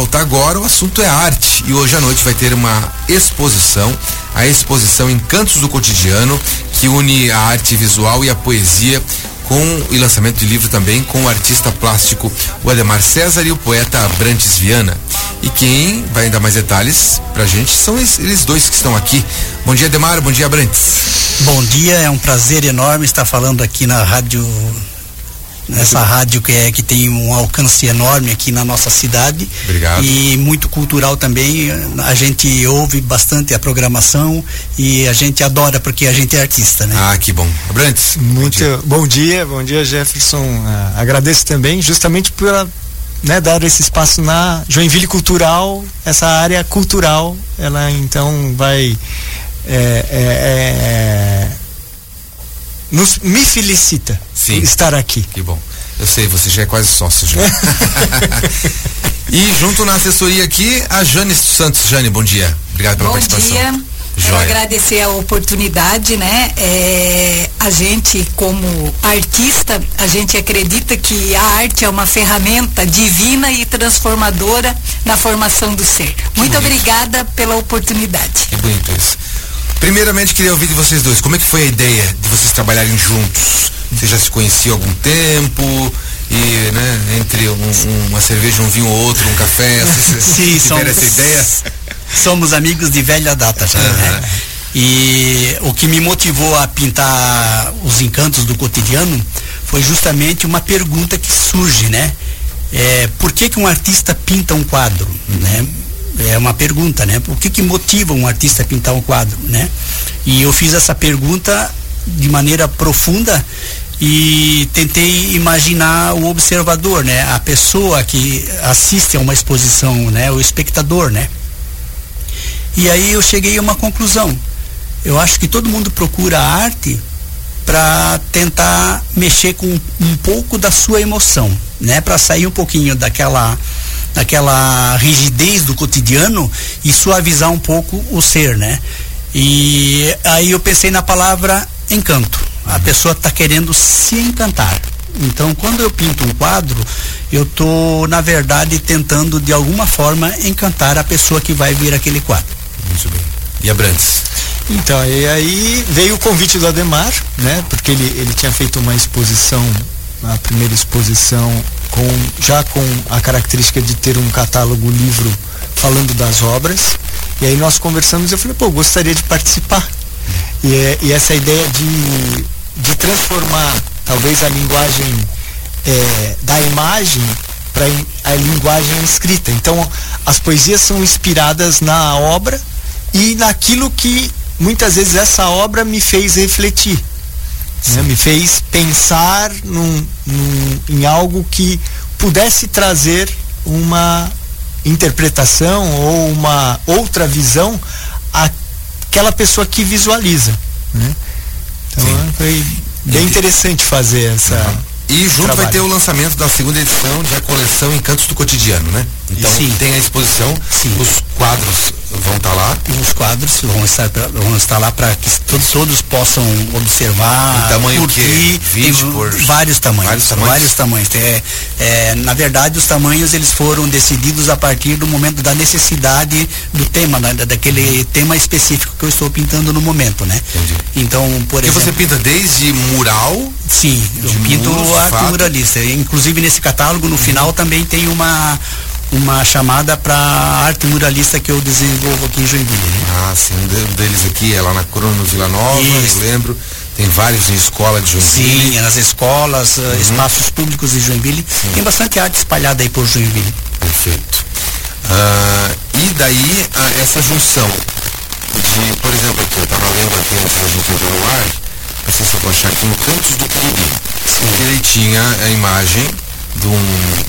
pauta agora, o assunto é arte. E hoje à noite vai ter uma exposição, a exposição Encantos do Cotidiano, que une a arte visual e a poesia com e lançamento de livro também com o artista plástico o Ademar César e o poeta Abrantes Viana. E quem vai dar mais detalhes pra gente são eles dois que estão aqui. Bom dia, Ademar, bom dia, Abrantes. Bom dia, é um prazer enorme estar falando aqui na rádio nessa rádio que é que tem um alcance enorme aqui na nossa cidade. Obrigado. E muito cultural também. A gente ouve bastante a programação e a gente adora porque a gente é artista, né? Ah, que bom. Abrantes. Muito bom dia, bom dia, bom dia Jefferson. Uh, agradeço também justamente pela né, dar esse espaço na Joinville Cultural, essa área cultural, ela então vai é, é, é, nos, me felicita Sim. estar aqui. Que bom. Eu sei, você já é quase sócio já. e junto na assessoria aqui, a Jane Santos. Jane, bom dia. Obrigado pela bom participação. Bom dia. Quero agradecer a oportunidade, né? É, a gente, como artista, a gente acredita que a arte é uma ferramenta divina e transformadora na formação do ser. Que Muito bonito. obrigada pela oportunidade. Que bonito isso. Primeiramente, queria ouvir de vocês dois. Como é que foi a ideia de vocês trabalharem juntos? Vocês já se conheciam há algum tempo? E, né, entre um, um, uma cerveja, um vinho ou outro, um café, vocês Sim, somos, essa ideia? Somos amigos de velha data já, uhum. né? E o que me motivou a pintar os encantos do cotidiano foi justamente uma pergunta que surge, né? É, por que, que um artista pinta um quadro, né? É uma pergunta, né? O que, que motiva um artista a pintar um quadro, né? E eu fiz essa pergunta de maneira profunda e tentei imaginar o observador, né? A pessoa que assiste a uma exposição, né? O espectador, né? E aí eu cheguei a uma conclusão. Eu acho que todo mundo procura arte para tentar mexer com um pouco da sua emoção, né? Para sair um pouquinho daquela daquela rigidez do cotidiano e suavizar um pouco o ser, né? E aí eu pensei na palavra encanto. A pessoa está querendo se encantar. Então, quando eu pinto um quadro, eu tô na verdade tentando de alguma forma encantar a pessoa que vai ver aquele quadro. Muito bem. E a Brandes? Então, e aí veio o convite do Ademar, né? Porque ele, ele tinha feito uma exposição, a primeira exposição com já com a característica de ter um catálogo livro falando das obras. E aí nós conversamos e eu falei, pô, gostaria de participar. E, é, e essa ideia de, de transformar talvez a linguagem é, da imagem para a linguagem escrita. Então as poesias são inspiradas na obra e naquilo que muitas vezes essa obra me fez refletir. Né? Me fez pensar num, num, em algo que pudesse trazer uma interpretação ou uma outra visão àquela pessoa que visualiza. Né? Então Sim. foi bem interessante fazer essa. Uhum. E junto trabalho. vai ter o lançamento da segunda edição da coleção Encantos do Cotidiano, né? Então Sim. tem a exposição, Sim. os quadros vão estar tá lá. Os quadros vão estar, vão estar lá para que todos, todos possam observar, o tamanho curtir. Que? por... Vários tamanhos. Vários tamanhos. Vários tamanhos. É, é, na verdade, os tamanhos eles foram decididos a partir do momento da necessidade do tema, né? daquele tema específico que eu estou pintando no momento, né? Entendi. Então, por Porque exemplo. você pinta desde mural? Sim, eu pinto arte muralista. Inclusive nesse catálogo, no uhum. final, também tem uma uma chamada para arte muralista que eu desenvolvo aqui em Joinville. Né? Ah, sim, um deles aqui é lá na Crono Vila Nova, Isso. eu lembro. Tem vários em escola de Joinville. Sim, nas escolas, eh, uhum. espaços públicos de Joinville. Sim. Tem bastante arte espalhada aí por Joinville. Perfeito. Uh, e daí uh, essa junção de, por exemplo, aqui, eu estava lendo aqui antes da gente entrar no ar, eu vou achar aqui no Cantos do Quiriri. Ele tinha a imagem de um,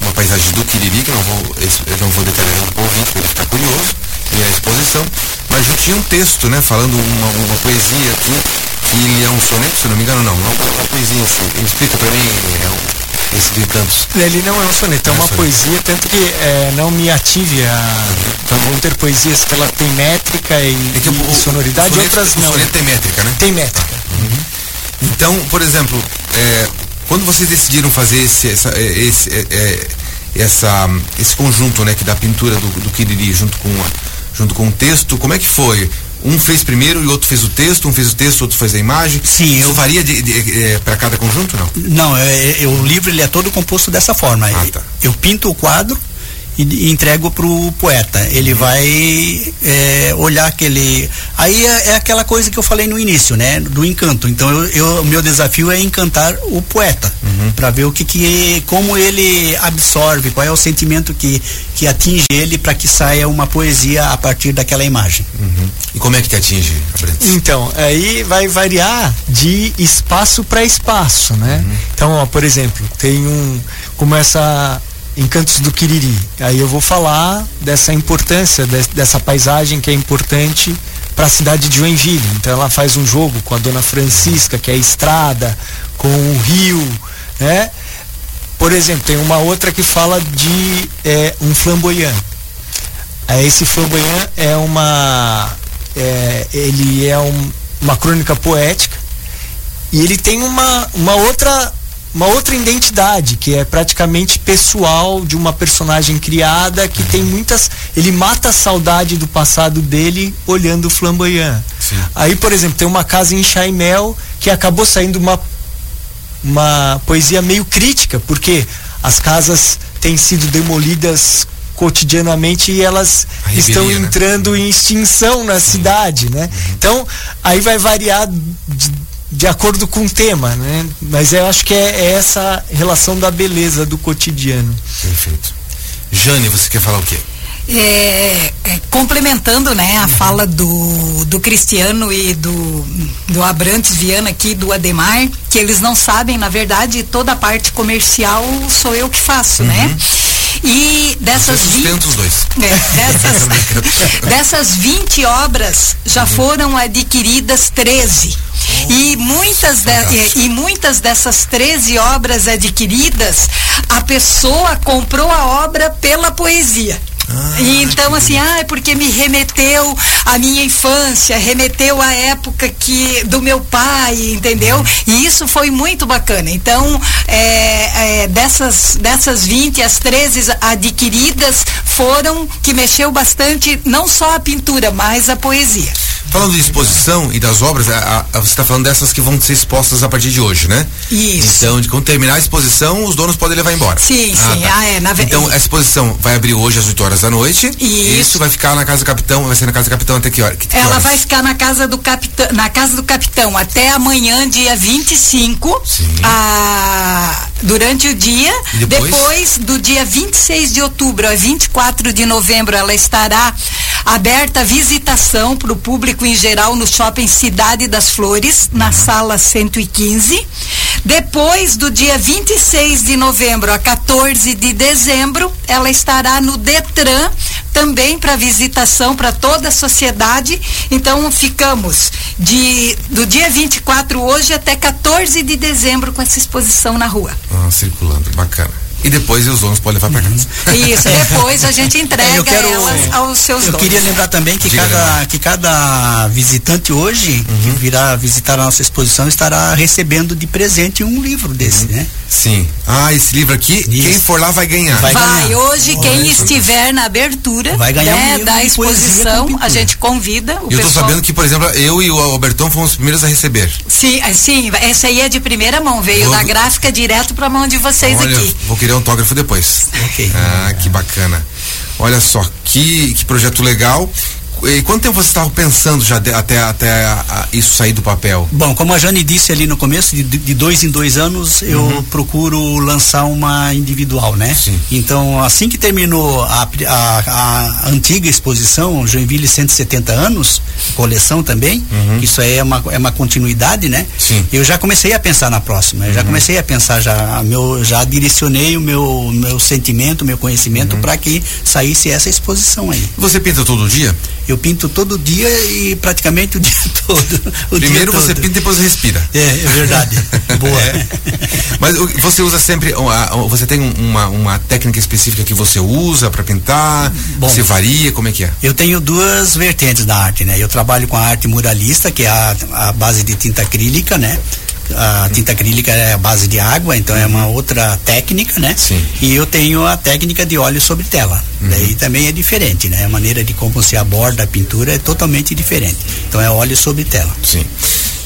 uma paisagem do Quiriri, que eu não vou, eu não vou detalhar um pouco, porque ele está curioso, e a exposição, mas já tinha um texto, né, falando uma, uma poesia aqui, que ele é um soneto, se não me engano, não, não é uma poesia assim, explica para mim, é um, esse de cantos. Ele não é um soneto, é, é uma soneto. poesia, tanto que é, não me ative a. Então vão ter poesias que ela tem métrica e, é o, e sonoridade, o soneto, outras não. O soneto tem métrica, né? Tem métrica. Uhum. Então, por exemplo, é, quando vocês decidiram fazer esse, essa, esse, é, essa, esse conjunto, né, que da pintura do, do Quiriri junto com, junto com o texto, como é que foi? Um fez primeiro e outro fez o texto, um fez o texto, outro fez a imagem. Sim, Isso eu- varia de, de, é, para cada conjunto, não? Não, é, é, o livro ele é todo composto dessa forma. Ah, tá. Eu pinto o quadro e, e entrego pro poeta. Ele vai é, olhar aquele. Aí é, é aquela coisa que eu falei no início, né? Do encanto. Então eu, eu- o meu desafio é encantar o poeta para ver o que, que como ele absorve, qual é o sentimento que, que atinge ele para que saia uma poesia a partir daquela imagem. Uhum. E como é que te atinge, Abrantes? Então, aí vai variar de espaço para espaço, né? Então, ó, por exemplo, tem um. Começa Encantos do Quiriri. Aí eu vou falar dessa importância, des- dessa paisagem que é importante para a cidade de Joinville. Então ela faz um jogo com a Dona Francisca, que é a estrada, com o rio, né? Por exemplo, tem uma outra que fala de é, um flamboyant. É, Esse flamboyant é uma. é, ele é um- uma crônica poética e ele tem uma, uma outra uma outra identidade que é praticamente pessoal de uma personagem criada que tem muitas ele mata a saudade do passado dele olhando o flamboyant Sim. aí por exemplo tem uma casa em Chaimel que acabou saindo uma uma poesia meio crítica, porque as casas têm sido demolidas cotidianamente e elas estão né? entrando em extinção na cidade, né? Então, aí vai variar de, de acordo com o tema, né? Mas eu acho que é, é essa relação da beleza do cotidiano. Perfeito. Jane, você quer falar o quê? É, é, complementando né, a fala do, do Cristiano e do, do Abrantes Viana aqui, do Ademar, que eles não sabem, na verdade, toda a parte comercial sou eu que faço, né? E dessas Você 20, sustenta os dois. é, dessas, dessas 20 obras já foram adquiridas 13. E muitas, de- e, e muitas dessas 13 obras adquiridas, a pessoa comprou a obra pela poesia. Ah, então, assim, ah, é porque me remeteu à minha infância, remeteu à época que do meu pai, entendeu? E isso foi muito bacana. Então, é, é, dessas, dessas 20, as 13 adquiridas foram que mexeu bastante, não só a pintura, mas a poesia. Falando de exposição e das obras, a- a- você está falando dessas que vão ser expostas a partir de hoje, né? Isso. Então, de quando terminar a exposição, os donos podem levar embora. Sim, sim. Ah, é, na Então, a exposição vai abrir hoje às 8 horas da noite. E Isso. isso vai ficar na Casa do Capitão, vai ser na Casa do Capitão até que hora? Que, que Ela horas? vai ficar na casa do capitão, na casa do capitão até amanhã, dia 25, Sim. ah, durante o dia. E depois? do dia 26 de outubro a 24 de novembro, ela estará aberta visitação para o público em geral no shopping Cidade das Flores, na sala 115. Depois do dia 26 de novembro a 14 de dezembro, ela estará no Detran, também para visitação para toda a sociedade. Então ficamos de do dia 24 hoje até 14 de dezembro com essa exposição na rua. Ah, circulando, bacana. E depois os donos podem levar para casa. Isso, depois a gente entrega É, eu quero- elas aos seus Eu donos. queria lembrar também que Diga, cada, que cada visitante hoje que virá visitar a nossa exposição estará recebendo de presente um livro desse, né? Sim. Ah, esse livro aqui, quem Isso. for lá vai ganhar. Vai Vai, ganhar. hoje quem estiver na abertura Vai ganhar um né, livro da exposição, a gente convida o E eu tô pessoal. sabendo que, por exemplo, eu e o Albertão fomos os primeiros a receber. Sim, ah, sim, essa aí é de primeira mão, veio da gráfica direto para mão de vocês Olha, aqui. vou querer autógrafo depois. Ok. Ah, que bacana. Olha só, que, que projeto legal. E quanto tempo você estava pensando já de- até, até a- isso sair do papel? Bom, como a Jane disse ali no começo, de, de dois em dois anos eu procuro lançar uma individual, né? Sim. Então, assim que terminou a, a- a antiga exposição, Joinville 170 anos, coleção também, que isso aí é uma, é uma continuidade, né? Sim. Eu já comecei a pensar na próxima, eu já comecei a pensar, já, meu, já direcionei o meu, meu sentimento, meu conhecimento para que saísse essa exposição aí. Você pinta todo dia? Eu pinto todo dia e praticamente o dia todo. o dia Primeiro você todo. pinta e depois respira. É, é verdade. Boa. É. Mas você usa sempre, você tem um- uma, uma técnica específica que você usa para pintar? Bom. Você varia? Como é que é? Eu tenho duas vertentes da arte, né? Eu trabalho com a arte muralista, que é a, a base de tinta acrílica, né? A tinta acrílica é a base de água, então uhum. é uma outra técnica, né? Sim. E eu tenho a técnica de óleo sobre tela. Uhum. Daí também é diferente, né? A maneira de como se aborda a pintura é totalmente diferente. Então é óleo sobre tela. Sim.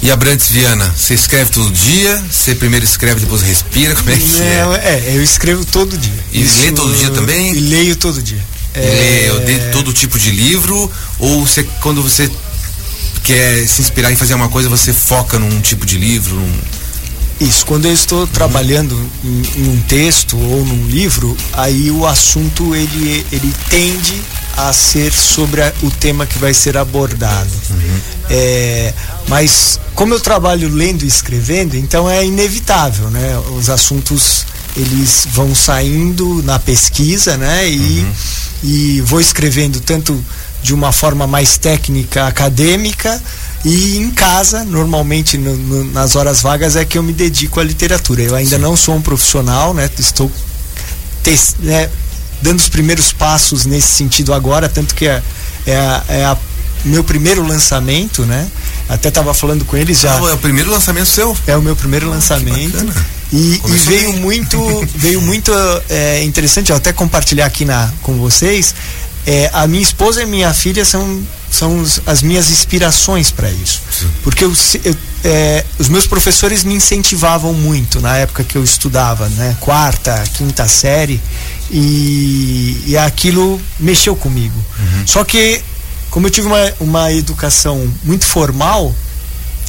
E a Brantes Viana, você escreve todo dia? Você primeiro escreve, depois respira? Como é que é? É, eu escrevo todo dia. E Isso, lê todo dia também? E leio todo dia. É... Lê todo tipo de livro? Ou você, quando você quer se inspirar em fazer uma coisa, você foca num tipo de livro? Num... Isso, quando eu estou uhum. trabalhando em, em, um texto ou num livro, aí o assunto ele, ele tende a ser sobre a, o tema que vai ser abordado. Uhum. É, mas como eu trabalho lendo e escrevendo, então é inevitável, né? Os assuntos eles vão saindo na pesquisa, né? E, uhum. e vou escrevendo tanto de uma forma mais técnica, acadêmica, e em casa, normalmente no, no, nas horas vagas, é que eu me dedico à literatura. Eu ainda Sim. não sou um profissional, né? Estou te, né, dando os primeiros passos nesse sentido agora, tanto que é, é, a, é a meu primeiro lançamento, né? Até estava falando com eles já. Ah, é o primeiro lançamento seu? É o meu primeiro lançamento. E, e, veio bem. muito, veio muito é, interessante, eu até compartilhar aqui na, com vocês. É, a minha esposa e minha filha são, são as minhas inspirações para isso. Sim. Porque eu, eu, é, os meus professores me incentivavam muito na época que eu estudava, né? Quarta, quinta série. E, e aquilo mexeu comigo. Uhum. Só que como eu tive uma, uma educação muito formal,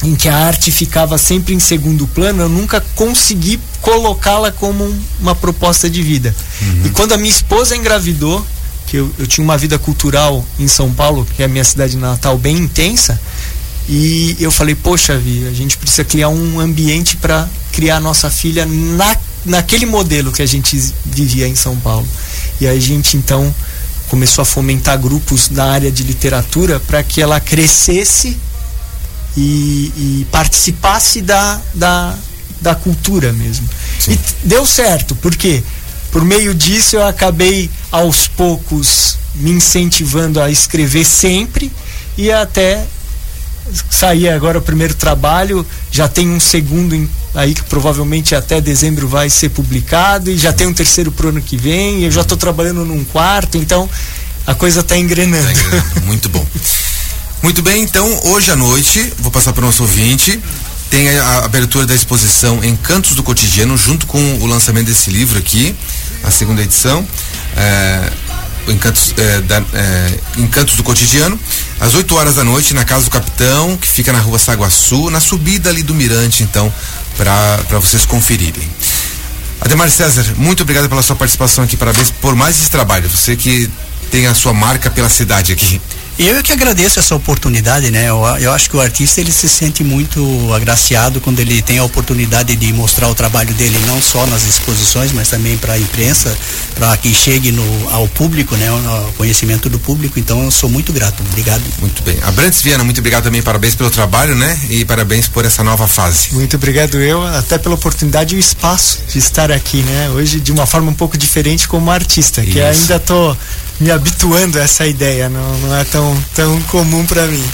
em que a arte ficava sempre em segundo plano, eu nunca consegui colocá-la como um, uma proposta de vida. Uhum. E quando a minha esposa engravidou, que eu, eu, tinha uma vida cultural em São Paulo, que é a minha cidade natal, bem intensa, e eu falei, poxa, Vi, a gente precisa criar um ambiente para criar nossa filha na, naquele modelo que a gente vivia em São Paulo. E a gente então começou a fomentar grupos na área de literatura para que ela crescesse e, e, participasse da, da, da cultura mesmo. Sim. E deu certo, porque por meio disso eu acabei aos poucos me incentivando a escrever sempre e até sair agora o primeiro trabalho, já tem um segundo em, aí que provavelmente até dezembro vai ser publicado e já tem um terceiro pro ano que vem, eu já estou trabalhando num quarto, então a coisa está engrenando. Tá engrenando. Muito bom. Muito bem, então hoje à noite, vou passar para o nosso ouvinte, tem a abertura da exposição Encantos do Cotidiano, junto com o lançamento desse livro aqui, a segunda edição. É, Encantos, é, da, é, Encantos do Cotidiano, às 8 horas da noite, na Casa do Capitão, que fica na rua Saguaçu, na subida ali do Mirante, então, para vocês conferirem. Ademar César, muito obrigado pela sua participação aqui, parabéns por mais esse trabalho. Você que tem a sua marca pela cidade aqui. Eu é que agradeço essa oportunidade, né? Eu, eu, acho que o artista ele se sente muito agraciado quando ele tem a oportunidade de mostrar o trabalho dele não só nas exposições, mas também para a imprensa, para que chegue no, ao público, né? Ao conhecimento do público. Então eu sou muito grato. Obrigado. Muito bem. A Brantes Viana, muito obrigado também, parabéns pelo trabalho, né? E parabéns por essa nova fase. Muito obrigado eu, até pela oportunidade e o espaço de estar aqui, né? Hoje de uma forma um pouco diferente como artista, Isso. que ainda tô me habituando a essa ideia, não, não é tão, tão comum para mim.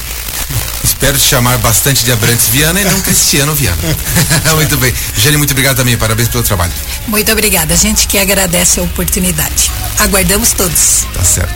Espero te chamar bastante de Abrantes Viana e não Cristiano Viana. muito bem. Gênio, muito obrigado também. Parabéns pelo trabalho. Muito obrigada. A gente que agradece a oportunidade. Aguardamos todos. Tá certo.